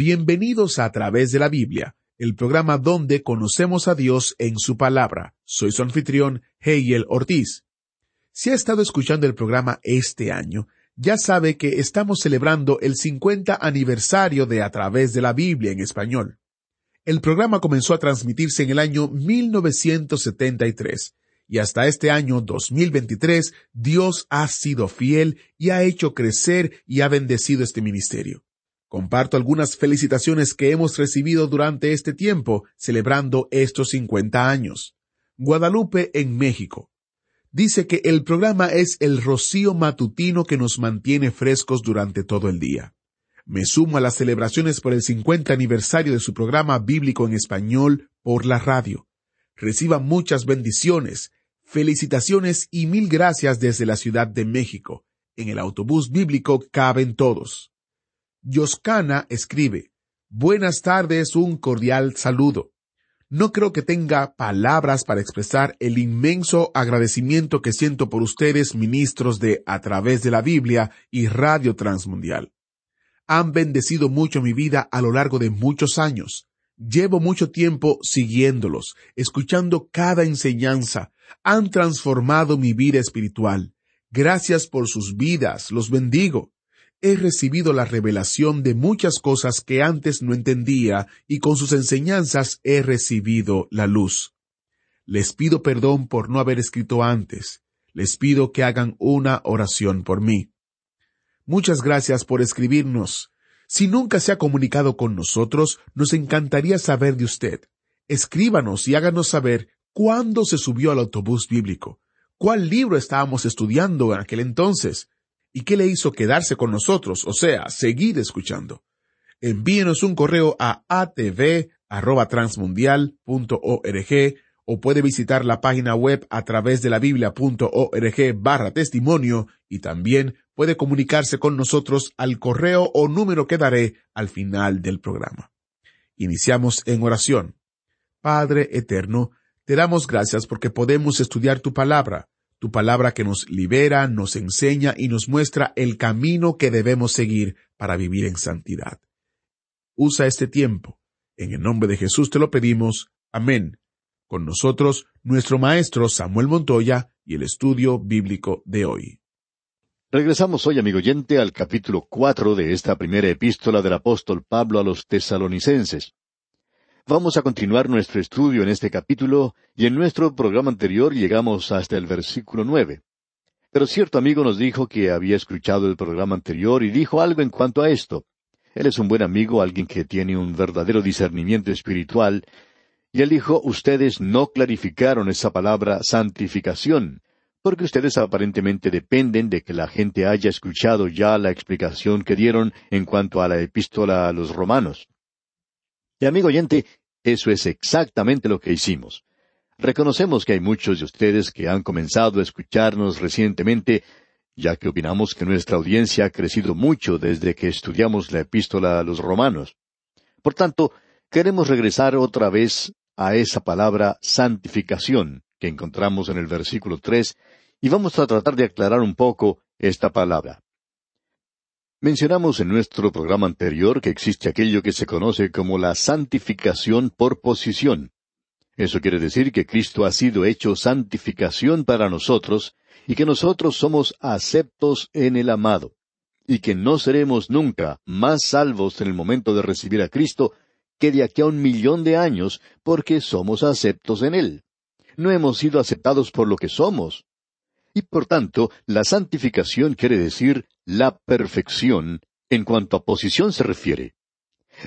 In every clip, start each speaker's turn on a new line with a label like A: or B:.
A: Bienvenidos a A través de la Biblia, el programa donde conocemos a Dios en su palabra. Soy su anfitrión, Hegel Ortiz. Si ha estado escuchando el programa este año, ya sabe que estamos celebrando el 50 aniversario de A través de la Biblia en español. El programa comenzó a transmitirse en el año 1973 y hasta este año 2023 Dios ha sido fiel y ha hecho crecer y ha bendecido este ministerio. Comparto algunas felicitaciones que hemos recibido durante este tiempo celebrando estos 50 años. Guadalupe en México. Dice que el programa es el rocío matutino que nos mantiene frescos durante todo el día. Me sumo a las celebraciones por el 50 aniversario de su programa bíblico en español por la radio. Reciba muchas bendiciones, felicitaciones y mil gracias desde la Ciudad de México. En el autobús bíblico caben todos. Yoscana escribe, Buenas tardes, un cordial saludo. No creo que tenga palabras para expresar el inmenso agradecimiento que siento por ustedes, ministros de A través de la Biblia y Radio Transmundial. Han bendecido mucho mi vida a lo largo de muchos años. Llevo mucho tiempo siguiéndolos, escuchando cada enseñanza. Han transformado mi vida espiritual. Gracias por sus vidas, los bendigo he recibido la revelación de muchas cosas que antes no entendía y con sus enseñanzas he recibido la luz. Les pido perdón por no haber escrito antes. Les pido que hagan una oración por mí. Muchas gracias por escribirnos. Si nunca se ha comunicado con nosotros, nos encantaría saber de usted. Escríbanos y háganos saber cuándo se subió al autobús bíblico, cuál libro estábamos estudiando en aquel entonces, ¿Y qué le hizo quedarse con nosotros? O sea, seguir escuchando. Envíenos un correo a atv@transmundial.org o puede visitar la página web a través de la biblia.org barra testimonio y también puede comunicarse con nosotros al correo o número que daré al final del programa. Iniciamos en oración. Padre eterno, te damos gracias porque podemos estudiar tu palabra tu palabra que nos libera, nos enseña y nos muestra el camino que debemos seguir para vivir en santidad. Usa este tiempo. En el nombre de Jesús te lo pedimos. Amén. Con nosotros, nuestro maestro Samuel Montoya y el estudio bíblico de hoy.
B: Regresamos hoy, amigo oyente, al capítulo cuatro de esta primera epístola del apóstol Pablo a los tesalonicenses. Vamos a continuar nuestro estudio en este capítulo y en nuestro programa anterior llegamos hasta el versículo nueve. Pero cierto amigo nos dijo que había escuchado el programa anterior y dijo algo en cuanto a esto. Él es un buen amigo, alguien que tiene un verdadero discernimiento espiritual, y él dijo, ustedes no clarificaron esa palabra santificación, porque ustedes aparentemente dependen de que la gente haya escuchado ya la explicación que dieron en cuanto a la epístola a los romanos. Y amigo oyente, eso es exactamente lo que hicimos. Reconocemos que hay muchos de ustedes que han comenzado a escucharnos recientemente, ya que opinamos que nuestra audiencia ha crecido mucho desde que estudiamos la epístola a los romanos. Por tanto, queremos regresar otra vez a esa palabra santificación que encontramos en el versículo tres, y vamos a tratar de aclarar un poco esta palabra. Mencionamos en nuestro programa anterior que existe aquello que se conoce como la santificación por posición. Eso quiere decir que Cristo ha sido hecho santificación para nosotros y que nosotros somos aceptos en el amado, y que no seremos nunca más salvos en el momento de recibir a Cristo que de aquí a un millón de años porque somos aceptos en Él. No hemos sido aceptados por lo que somos, y por tanto, la santificación quiere decir la perfección en cuanto a posición se refiere.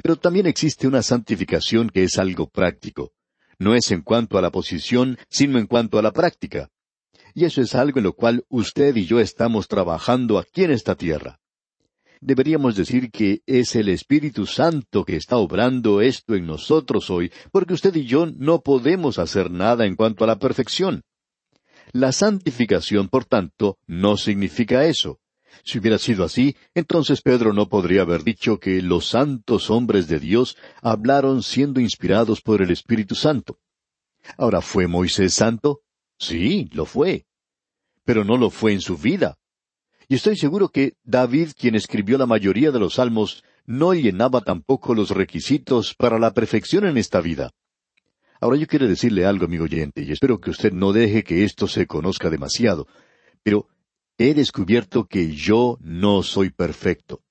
B: Pero también existe una santificación que es algo práctico. No es en cuanto a la posición, sino en cuanto a la práctica. Y eso es algo en lo cual usted y yo estamos trabajando aquí en esta tierra. Deberíamos decir que es el Espíritu Santo que está obrando esto en nosotros hoy, porque usted y yo no podemos hacer nada en cuanto a la perfección. La santificación, por tanto, no significa eso. Si hubiera sido así, entonces Pedro no podría haber dicho que los santos hombres de Dios hablaron siendo inspirados por el Espíritu Santo. Ahora, ¿fue Moisés santo? Sí, lo fue. Pero no lo fue en su vida. Y estoy seguro que David, quien escribió la mayoría de los salmos, no llenaba tampoco los requisitos para la perfección en esta vida. Ahora yo quiero decirle algo, amigo oyente, y espero que usted no deje que esto se conozca demasiado, pero he descubierto que yo no soy perfecto.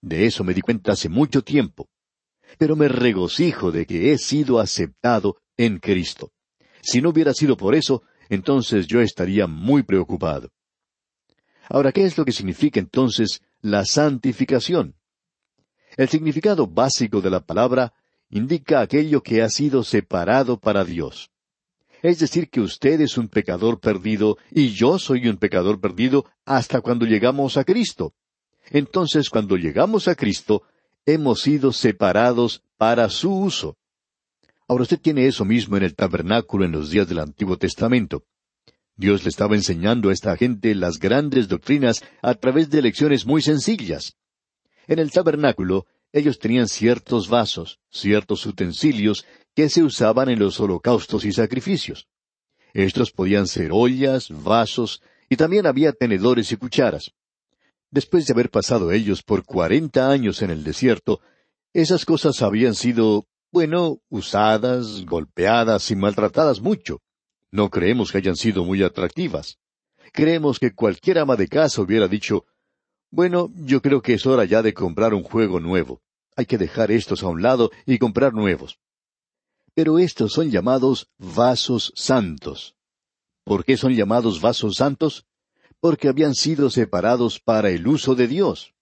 B: De eso me di cuenta hace mucho tiempo. Pero me regocijo de que he sido aceptado en Cristo. Si no hubiera sido por eso, entonces yo estaría muy preocupado. Ahora, ¿qué es lo que significa entonces la santificación? El significado básico de la palabra indica aquello que ha sido separado para Dios. Es decir, que usted es un pecador perdido y yo soy un pecador perdido hasta cuando llegamos a Cristo. Entonces, cuando llegamos a Cristo, hemos sido separados para su uso. Ahora usted tiene eso mismo en el tabernáculo en los días del Antiguo Testamento. Dios le estaba enseñando a esta gente las grandes doctrinas a través de lecciones muy sencillas. En el tabernáculo ellos tenían ciertos vasos, ciertos utensilios que se usaban en los holocaustos y sacrificios. Estos podían ser ollas, vasos, y también había tenedores y cucharas. Después de haber pasado ellos por cuarenta años en el desierto, esas cosas habían sido, bueno, usadas, golpeadas y maltratadas mucho. No creemos que hayan sido muy atractivas. Creemos que cualquier ama de casa hubiera dicho, bueno, yo creo que es hora ya de comprar un juego nuevo. Hay que dejar estos a un lado y comprar nuevos. Pero estos son llamados vasos santos. ¿Por qué son llamados vasos santos? Porque habían sido separados para el uso de Dios.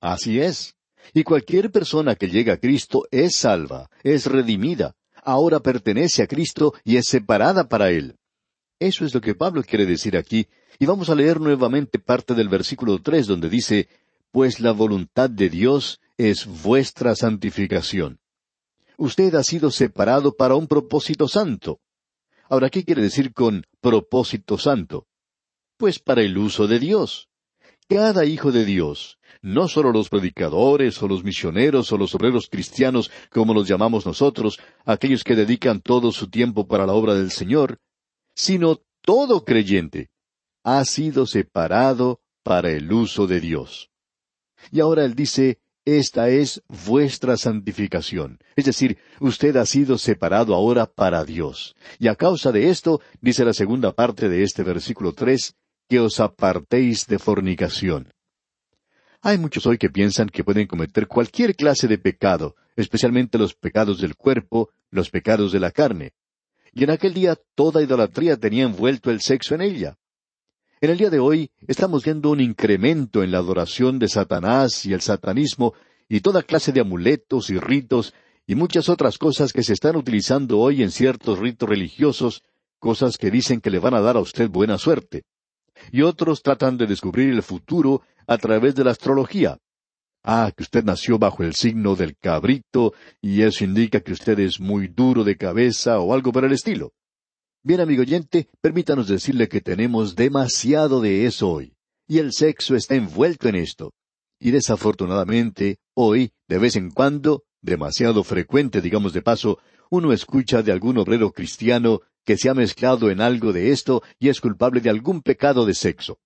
B: Así es. Y cualquier persona que llega a Cristo es salva, es redimida, ahora pertenece a Cristo y es separada para Él. Eso es lo que Pablo quiere decir aquí, y vamos a leer nuevamente parte del versículo tres donde dice, Pues la voluntad de Dios es vuestra santificación. Usted ha sido separado para un propósito santo. Ahora, ¿qué quiere decir con propósito santo? Pues para el uso de Dios. Cada hijo de Dios, no solo los predicadores o los misioneros o los obreros cristianos, como los llamamos nosotros, aquellos que dedican todo su tiempo para la obra del Señor, sino todo creyente, ha sido separado para el uso de Dios. Y ahora él dice, esta es vuestra santificación. Es decir, usted ha sido separado ahora para Dios. Y a causa de esto, dice la segunda parte de este versículo tres, que os apartéis de fornicación. Hay muchos hoy que piensan que pueden cometer cualquier clase de pecado, especialmente los pecados del cuerpo, los pecados de la carne. Y en aquel día toda idolatría tenía envuelto el sexo en ella. En el día de hoy estamos viendo un incremento en la adoración de Satanás y el satanismo y toda clase de amuletos y ritos y muchas otras cosas que se están utilizando hoy en ciertos ritos religiosos, cosas que dicen que le van a dar a usted buena suerte. Y otros tratan de descubrir el futuro a través de la astrología. Ah, que usted nació bajo el signo del cabrito y eso indica que usted es muy duro de cabeza o algo por el estilo. Bien, amigo oyente, permítanos decirle que tenemos demasiado de eso hoy, y el sexo está envuelto en esto. Y desafortunadamente, hoy, de vez en cuando, demasiado frecuente, digamos de paso, uno escucha de algún obrero cristiano que se ha mezclado en algo de esto y es culpable de algún pecado de sexo.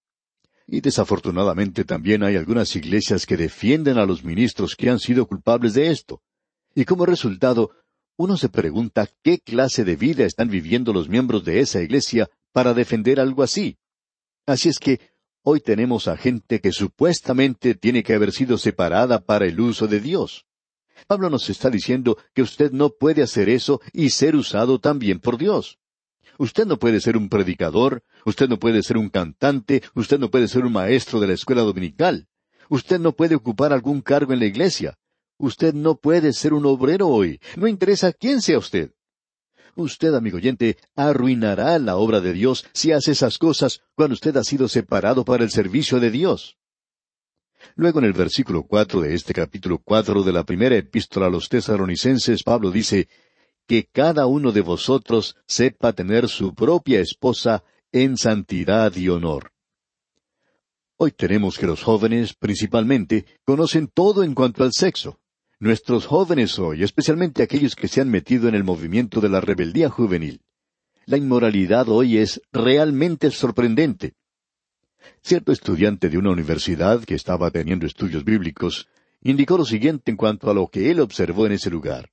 B: Y desafortunadamente también hay algunas iglesias que defienden a los ministros que han sido culpables de esto. Y como resultado, uno se pregunta qué clase de vida están viviendo los miembros de esa iglesia para defender algo así. Así es que hoy tenemos a gente que supuestamente tiene que haber sido separada para el uso de Dios. Pablo nos está diciendo que usted no puede hacer eso y ser usado también por Dios. Usted no puede ser un predicador, usted no puede ser un cantante, usted no puede ser un maestro de la escuela dominical, usted no puede ocupar algún cargo en la iglesia, Usted no puede ser un obrero hoy. No interesa quién sea usted. Usted, amigo oyente, arruinará la obra de Dios si hace esas cosas cuando usted ha sido separado para el servicio de Dios. Luego en el versículo cuatro de este capítulo cuatro de la primera epístola a los tesaronicenses, Pablo dice, que cada uno de vosotros sepa tener su propia esposa en santidad y honor. Hoy tenemos que los jóvenes, principalmente, conocen todo en cuanto al sexo. Nuestros jóvenes hoy, especialmente aquellos que se han metido en el movimiento de la rebeldía juvenil. La inmoralidad hoy es realmente sorprendente. Cierto estudiante de una universidad que estaba teniendo estudios bíblicos indicó lo siguiente en cuanto a lo que él observó en ese lugar.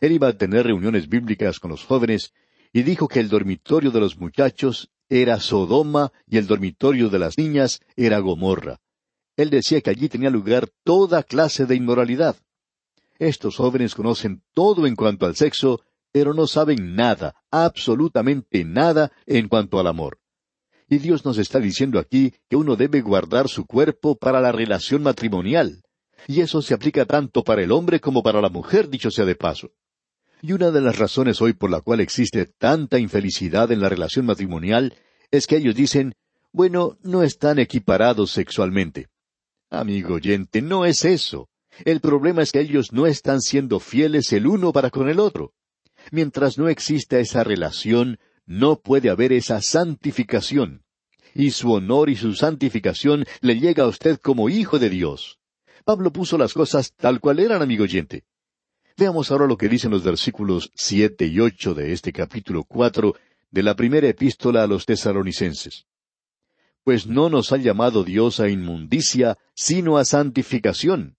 B: Él iba a tener reuniones bíblicas con los jóvenes y dijo que el dormitorio de los muchachos era Sodoma y el dormitorio de las niñas era Gomorra. Él decía que allí tenía lugar toda clase de inmoralidad. Estos jóvenes conocen todo en cuanto al sexo, pero no saben nada, absolutamente nada en cuanto al amor. Y Dios nos está diciendo aquí que uno debe guardar su cuerpo para la relación matrimonial. Y eso se aplica tanto para el hombre como para la mujer, dicho sea de paso. Y una de las razones hoy por la cual existe tanta infelicidad en la relación matrimonial es que ellos dicen, bueno, no están equiparados sexualmente. Amigo oyente, no es eso. El problema es que ellos no están siendo fieles el uno para con el otro. Mientras no exista esa relación, no puede haber esa santificación. Y su honor y su santificación le llega a usted como hijo de Dios. Pablo puso las cosas tal cual eran, amigo oyente. Veamos ahora lo que dicen los versículos siete y ocho de este capítulo cuatro de la primera epístola a los tesalonicenses. Pues no nos ha llamado Dios a inmundicia, sino a santificación.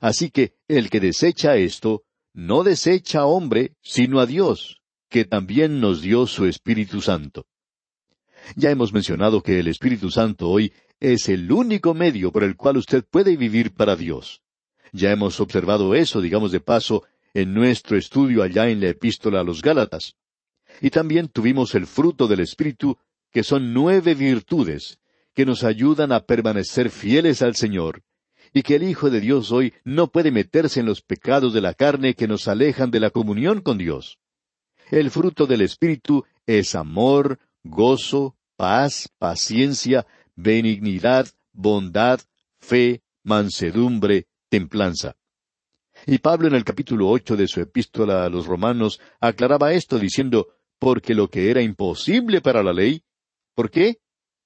B: Así que el que desecha esto, no desecha a hombre, sino a Dios, que también nos dio su Espíritu Santo. Ya hemos mencionado que el Espíritu Santo hoy es el único medio por el cual usted puede vivir para Dios. Ya hemos observado eso, digamos de paso, en nuestro estudio allá en la epístola a los Gálatas. Y también tuvimos el fruto del Espíritu, que son nueve virtudes, que nos ayudan a permanecer fieles al Señor, y que el Hijo de Dios hoy no puede meterse en los pecados de la carne que nos alejan de la comunión con Dios. El fruto del Espíritu es amor, gozo, paz, paciencia, benignidad, bondad, fe, mansedumbre, templanza. Y Pablo en el capítulo ocho de su epístola a los romanos aclaraba esto diciendo, porque lo que era imposible para la ley, ¿por qué?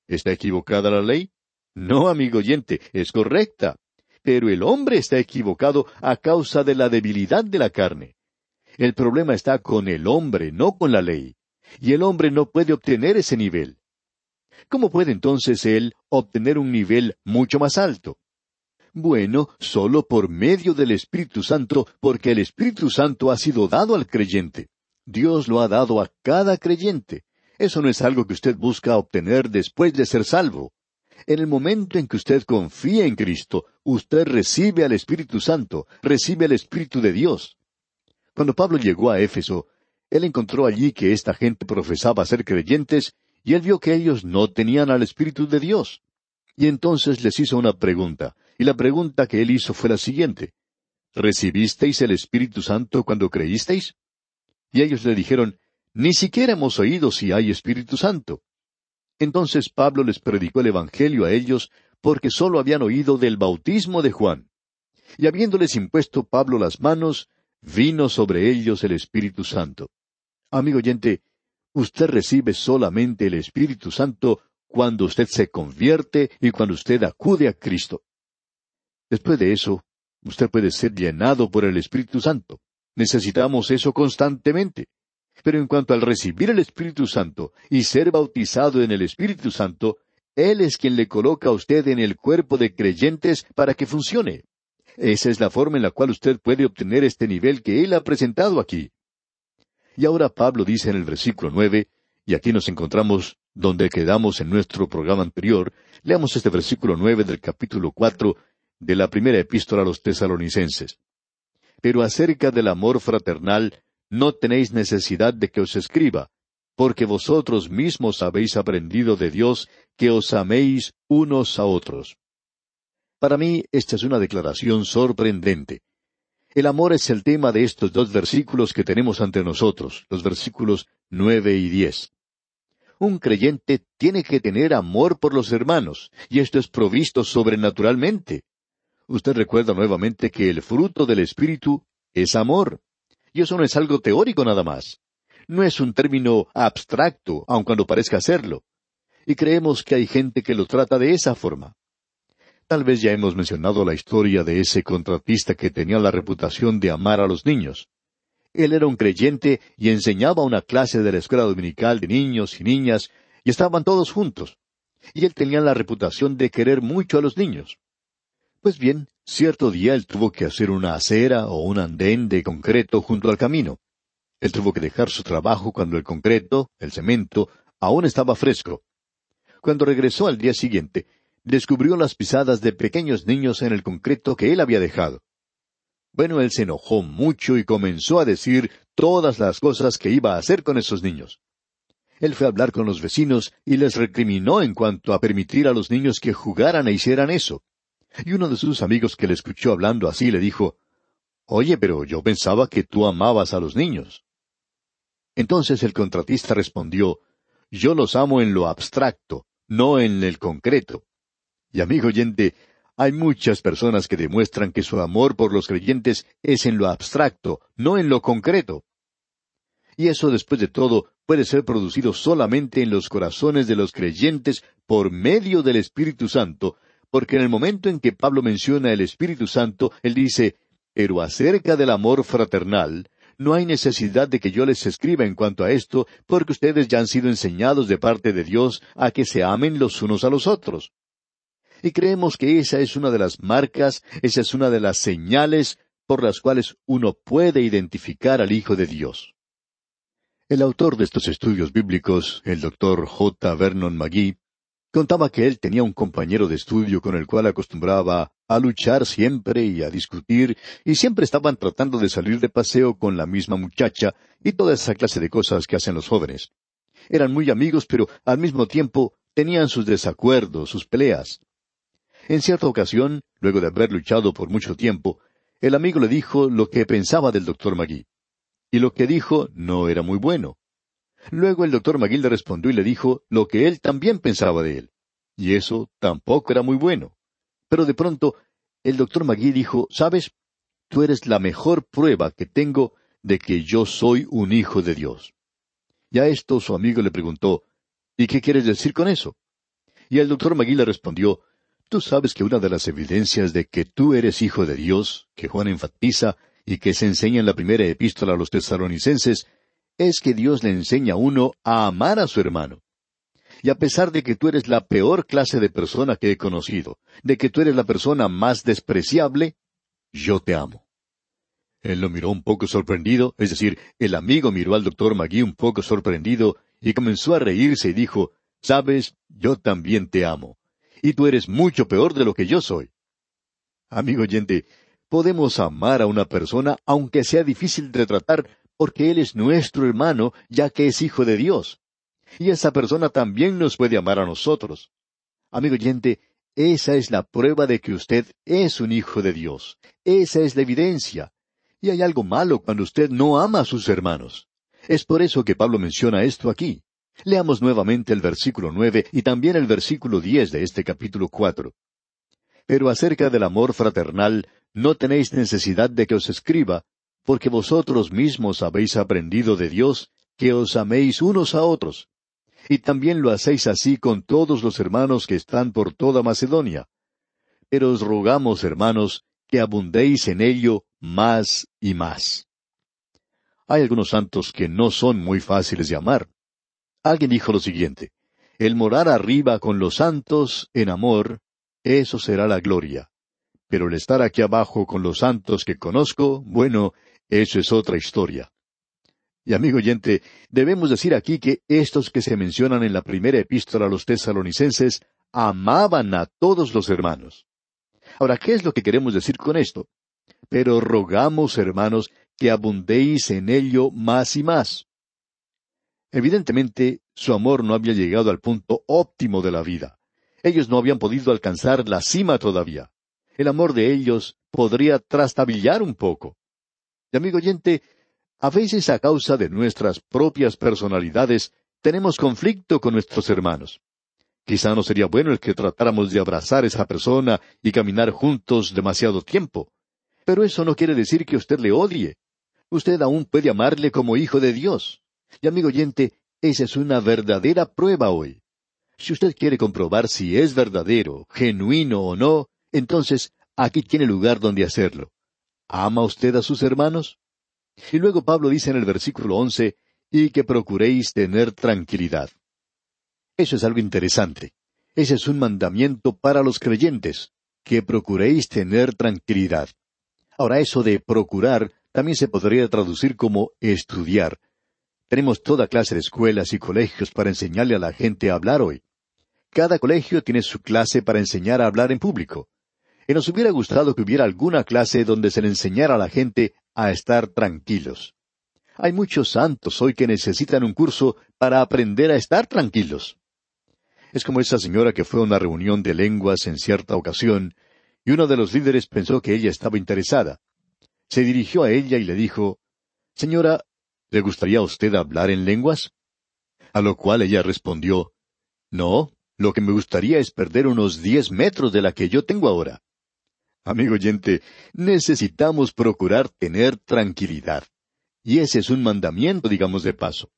B: ¿Está equivocada la ley? No, amigo oyente, es correcta. Pero el hombre está equivocado a causa de la debilidad de la carne. El problema está con el hombre, no con la ley. Y el hombre no puede obtener ese nivel. ¿Cómo puede entonces él obtener un nivel mucho más alto? Bueno, solo por medio del Espíritu Santo, porque el Espíritu Santo ha sido dado al creyente. Dios lo ha dado a cada creyente. Eso no es algo que usted busca obtener después de ser salvo. En el momento en que usted confía en Cristo, usted recibe al Espíritu Santo, recibe al Espíritu de Dios. Cuando Pablo llegó a Éfeso, él encontró allí que esta gente profesaba ser creyentes, y él vio que ellos no tenían al Espíritu de Dios. Y entonces les hizo una pregunta, y la pregunta que él hizo fue la siguiente. ¿Recibisteis el Espíritu Santo cuando creísteis? Y ellos le dijeron, Ni siquiera hemos oído si hay Espíritu Santo. Entonces Pablo les predicó el Evangelio a ellos porque sólo habían oído del bautismo de Juan. Y habiéndoles impuesto Pablo las manos, vino sobre ellos el Espíritu Santo. Amigo oyente, usted recibe solamente el Espíritu Santo cuando usted se convierte y cuando usted acude a Cristo. Después de eso, usted puede ser llenado por el Espíritu Santo. Necesitamos eso constantemente. Pero en cuanto al recibir el Espíritu Santo y ser bautizado en el Espíritu Santo, Él es quien le coloca a usted en el cuerpo de creyentes para que funcione. Esa es la forma en la cual usted puede obtener este nivel que Él ha presentado aquí. Y ahora Pablo dice en el versículo nueve, y aquí nos encontramos donde quedamos en nuestro programa anterior, leamos este versículo nueve del capítulo cuatro de la primera epístola a los tesalonicenses. Pero acerca del amor fraternal, no tenéis necesidad de que os escriba, porque vosotros mismos habéis aprendido de Dios que os améis unos a otros. Para mí, esta es una declaración sorprendente. El amor es el tema de estos dos versículos que tenemos ante nosotros, los versículos nueve y diez. Un creyente tiene que tener amor por los hermanos, y esto es provisto sobrenaturalmente. Usted recuerda nuevamente que el fruto del Espíritu es amor. Y eso no es algo teórico nada más. No es un término abstracto, aun cuando parezca serlo. Y creemos que hay gente que lo trata de esa forma. Tal vez ya hemos mencionado la historia de ese contratista que tenía la reputación de amar a los niños. Él era un creyente y enseñaba una clase de la escuela dominical de niños y niñas, y estaban todos juntos. Y él tenía la reputación de querer mucho a los niños. Pues bien, cierto día él tuvo que hacer una acera o un andén de concreto junto al camino. Él tuvo que dejar su trabajo cuando el concreto, el cemento, aún estaba fresco. Cuando regresó al día siguiente, descubrió las pisadas de pequeños niños en el concreto que él había dejado. Bueno, él se enojó mucho y comenzó a decir todas las cosas que iba a hacer con esos niños. Él fue a hablar con los vecinos y les recriminó en cuanto a permitir a los niños que jugaran e hicieran eso. Y uno de sus amigos que le escuchó hablando así le dijo, Oye, pero yo pensaba que tú amabas a los niños. Entonces el contratista respondió, Yo los amo en lo abstracto, no en el concreto. Y amigo oyente, hay muchas personas que demuestran que su amor por los creyentes es en lo abstracto, no en lo concreto. Y eso, después de todo, puede ser producido solamente en los corazones de los creyentes por medio del Espíritu Santo, porque en el momento en que Pablo menciona el Espíritu Santo, él dice, pero acerca del amor fraternal, no hay necesidad de que yo les escriba en cuanto a esto, porque ustedes ya han sido enseñados de parte de Dios a que se amen los unos a los otros. Y creemos que esa es una de las marcas, esa es una de las señales por las cuales uno puede identificar al Hijo de Dios. El autor de estos estudios bíblicos, el doctor J. Vernon McGee, contaba que él tenía un compañero de estudio con el cual acostumbraba a luchar siempre y a discutir, y siempre estaban tratando de salir de paseo con la misma muchacha y toda esa clase de cosas que hacen los jóvenes. Eran muy amigos, pero al mismo tiempo tenían sus desacuerdos, sus peleas. En cierta ocasión, luego de haber luchado por mucho tiempo, el amigo le dijo lo que pensaba del doctor Magui. Y lo que dijo no era muy bueno. Luego el doctor Magui le respondió y le dijo lo que él también pensaba de él. Y eso tampoco era muy bueno. Pero de pronto, el doctor Magui dijo, ¿sabes? Tú eres la mejor prueba que tengo de que yo soy un hijo de Dios. Y a esto su amigo le preguntó, ¿y qué quieres decir con eso? Y el doctor Magui le respondió, Tú sabes que una de las evidencias de que tú eres hijo de Dios, que Juan enfatiza y que se enseña en la primera epístola a los tesalonicenses, es que Dios le enseña a uno a amar a su hermano. Y a pesar de que tú eres la peor clase de persona que he conocido, de que tú eres la persona más despreciable, yo te amo. Él lo miró un poco sorprendido, es decir, el amigo miró al doctor Magui un poco sorprendido y comenzó a reírse y dijo, Sabes, yo también te amo y tú eres mucho peor de lo que yo soy. Amigo oyente, podemos amar a una persona aunque sea difícil de tratar porque Él es nuestro hermano ya que es hijo de Dios. Y esa persona también nos puede amar a nosotros. Amigo oyente, esa es la prueba de que usted es un hijo de Dios. Esa es la evidencia. Y hay algo malo cuando usted no ama a sus hermanos. Es por eso que Pablo menciona esto aquí. Leamos nuevamente el versículo nueve y también el versículo diez de este capítulo cuatro. Pero acerca del amor fraternal, no tenéis necesidad de que os escriba, porque vosotros mismos habéis aprendido de Dios que os améis unos a otros. Y también lo hacéis así con todos los hermanos que están por toda Macedonia. Pero os rogamos, hermanos, que abundéis en ello más y más. Hay algunos santos que no son muy fáciles de amar. Alguien dijo lo siguiente, el morar arriba con los santos en amor, eso será la gloria. Pero el estar aquí abajo con los santos que conozco, bueno, eso es otra historia. Y amigo oyente, debemos decir aquí que estos que se mencionan en la primera epístola a los tesalonicenses amaban a todos los hermanos. Ahora, ¿qué es lo que queremos decir con esto? Pero rogamos, hermanos, que abundéis en ello más y más. Evidentemente, su amor no había llegado al punto óptimo de la vida. Ellos no habían podido alcanzar la cima todavía. El amor de ellos podría trastabillar un poco. Y amigo oyente, a veces a causa de nuestras propias personalidades tenemos conflicto con nuestros hermanos. Quizá no sería bueno el que tratáramos de abrazar a esa persona y caminar juntos demasiado tiempo. Pero eso no quiere decir que usted le odie. Usted aún puede amarle como hijo de Dios. Y amigo oyente, esa es una verdadera prueba hoy. Si usted quiere comprobar si es verdadero, genuino o no, entonces aquí tiene lugar donde hacerlo. ¿Ama usted a sus hermanos? Y luego Pablo dice en el versículo once, y que procuréis tener tranquilidad. Eso es algo interesante. Ese es un mandamiento para los creyentes, que procuréis tener tranquilidad. Ahora eso de procurar también se podría traducir como estudiar. Tenemos toda clase de escuelas y colegios para enseñarle a la gente a hablar hoy. Cada colegio tiene su clase para enseñar a hablar en público. Y nos hubiera gustado que hubiera alguna clase donde se le enseñara a la gente a estar tranquilos. Hay muchos santos hoy que necesitan un curso para aprender a estar tranquilos. Es como esa señora que fue a una reunión de lenguas en cierta ocasión, y uno de los líderes pensó que ella estaba interesada. Se dirigió a ella y le dijo, Señora, ¿le gustaría a usted hablar en lenguas? A lo cual ella respondió, No, lo que me gustaría es perder unos diez metros de la que yo tengo ahora. Amigo oyente, necesitamos procurar tener tranquilidad. Y ese es un mandamiento, digamos de paso.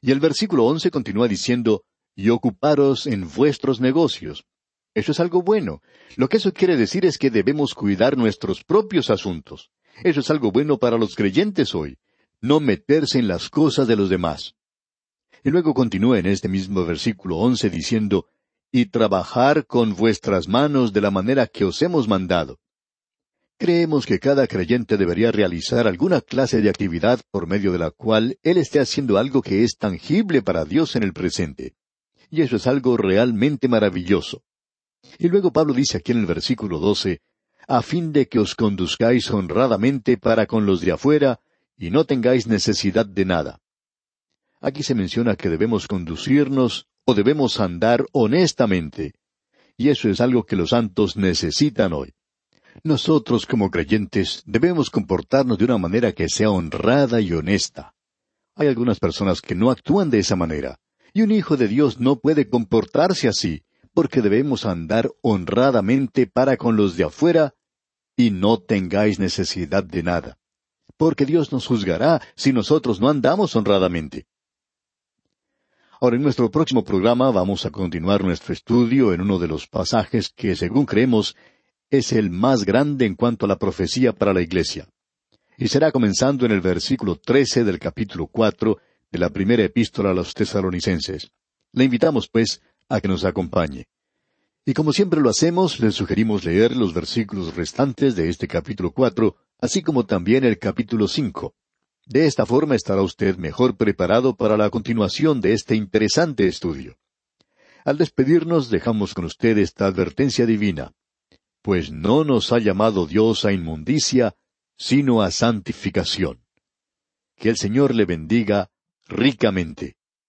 B: Y el versículo once continúa diciendo, y ocuparos en vuestros negocios. Eso es algo bueno. Lo que eso quiere decir es que debemos cuidar nuestros propios asuntos. Eso es algo bueno para los creyentes hoy. No meterse en las cosas de los demás. Y luego continúa en este mismo versículo once diciendo, y trabajar con vuestras manos de la manera que os hemos mandado. Creemos que cada creyente debería realizar alguna clase de actividad por medio de la cual él esté haciendo algo que es tangible para Dios en el presente y eso es algo realmente maravilloso. Y luego Pablo dice aquí en el versículo doce, a fin de que os conduzcáis honradamente para con los de afuera, y no tengáis necesidad de nada. Aquí se menciona que debemos conducirnos debemos andar honestamente. Y eso es algo que los santos necesitan hoy. Nosotros como creyentes debemos comportarnos de una manera que sea honrada y honesta. Hay algunas personas que no actúan de esa manera. Y un hijo de Dios no puede comportarse así, porque debemos andar honradamente para con los de afuera, y no tengáis necesidad de nada, porque Dios nos juzgará si nosotros no andamos honradamente. Ahora, en nuestro próximo programa vamos a continuar nuestro estudio en uno de los pasajes que, según creemos, es el más grande en cuanto a la profecía para la Iglesia. Y será comenzando en el versículo trece del capítulo cuatro de la primera epístola a los tesaronicenses. Le invitamos, pues, a que nos acompañe. Y como siempre lo hacemos, le sugerimos leer los versículos restantes de este capítulo cuatro, así como también el capítulo cinco. De esta forma estará usted mejor preparado para la continuación de este interesante estudio. Al despedirnos dejamos con usted esta advertencia divina. Pues no nos ha llamado Dios a inmundicia, sino a santificación. Que el Señor le bendiga ricamente.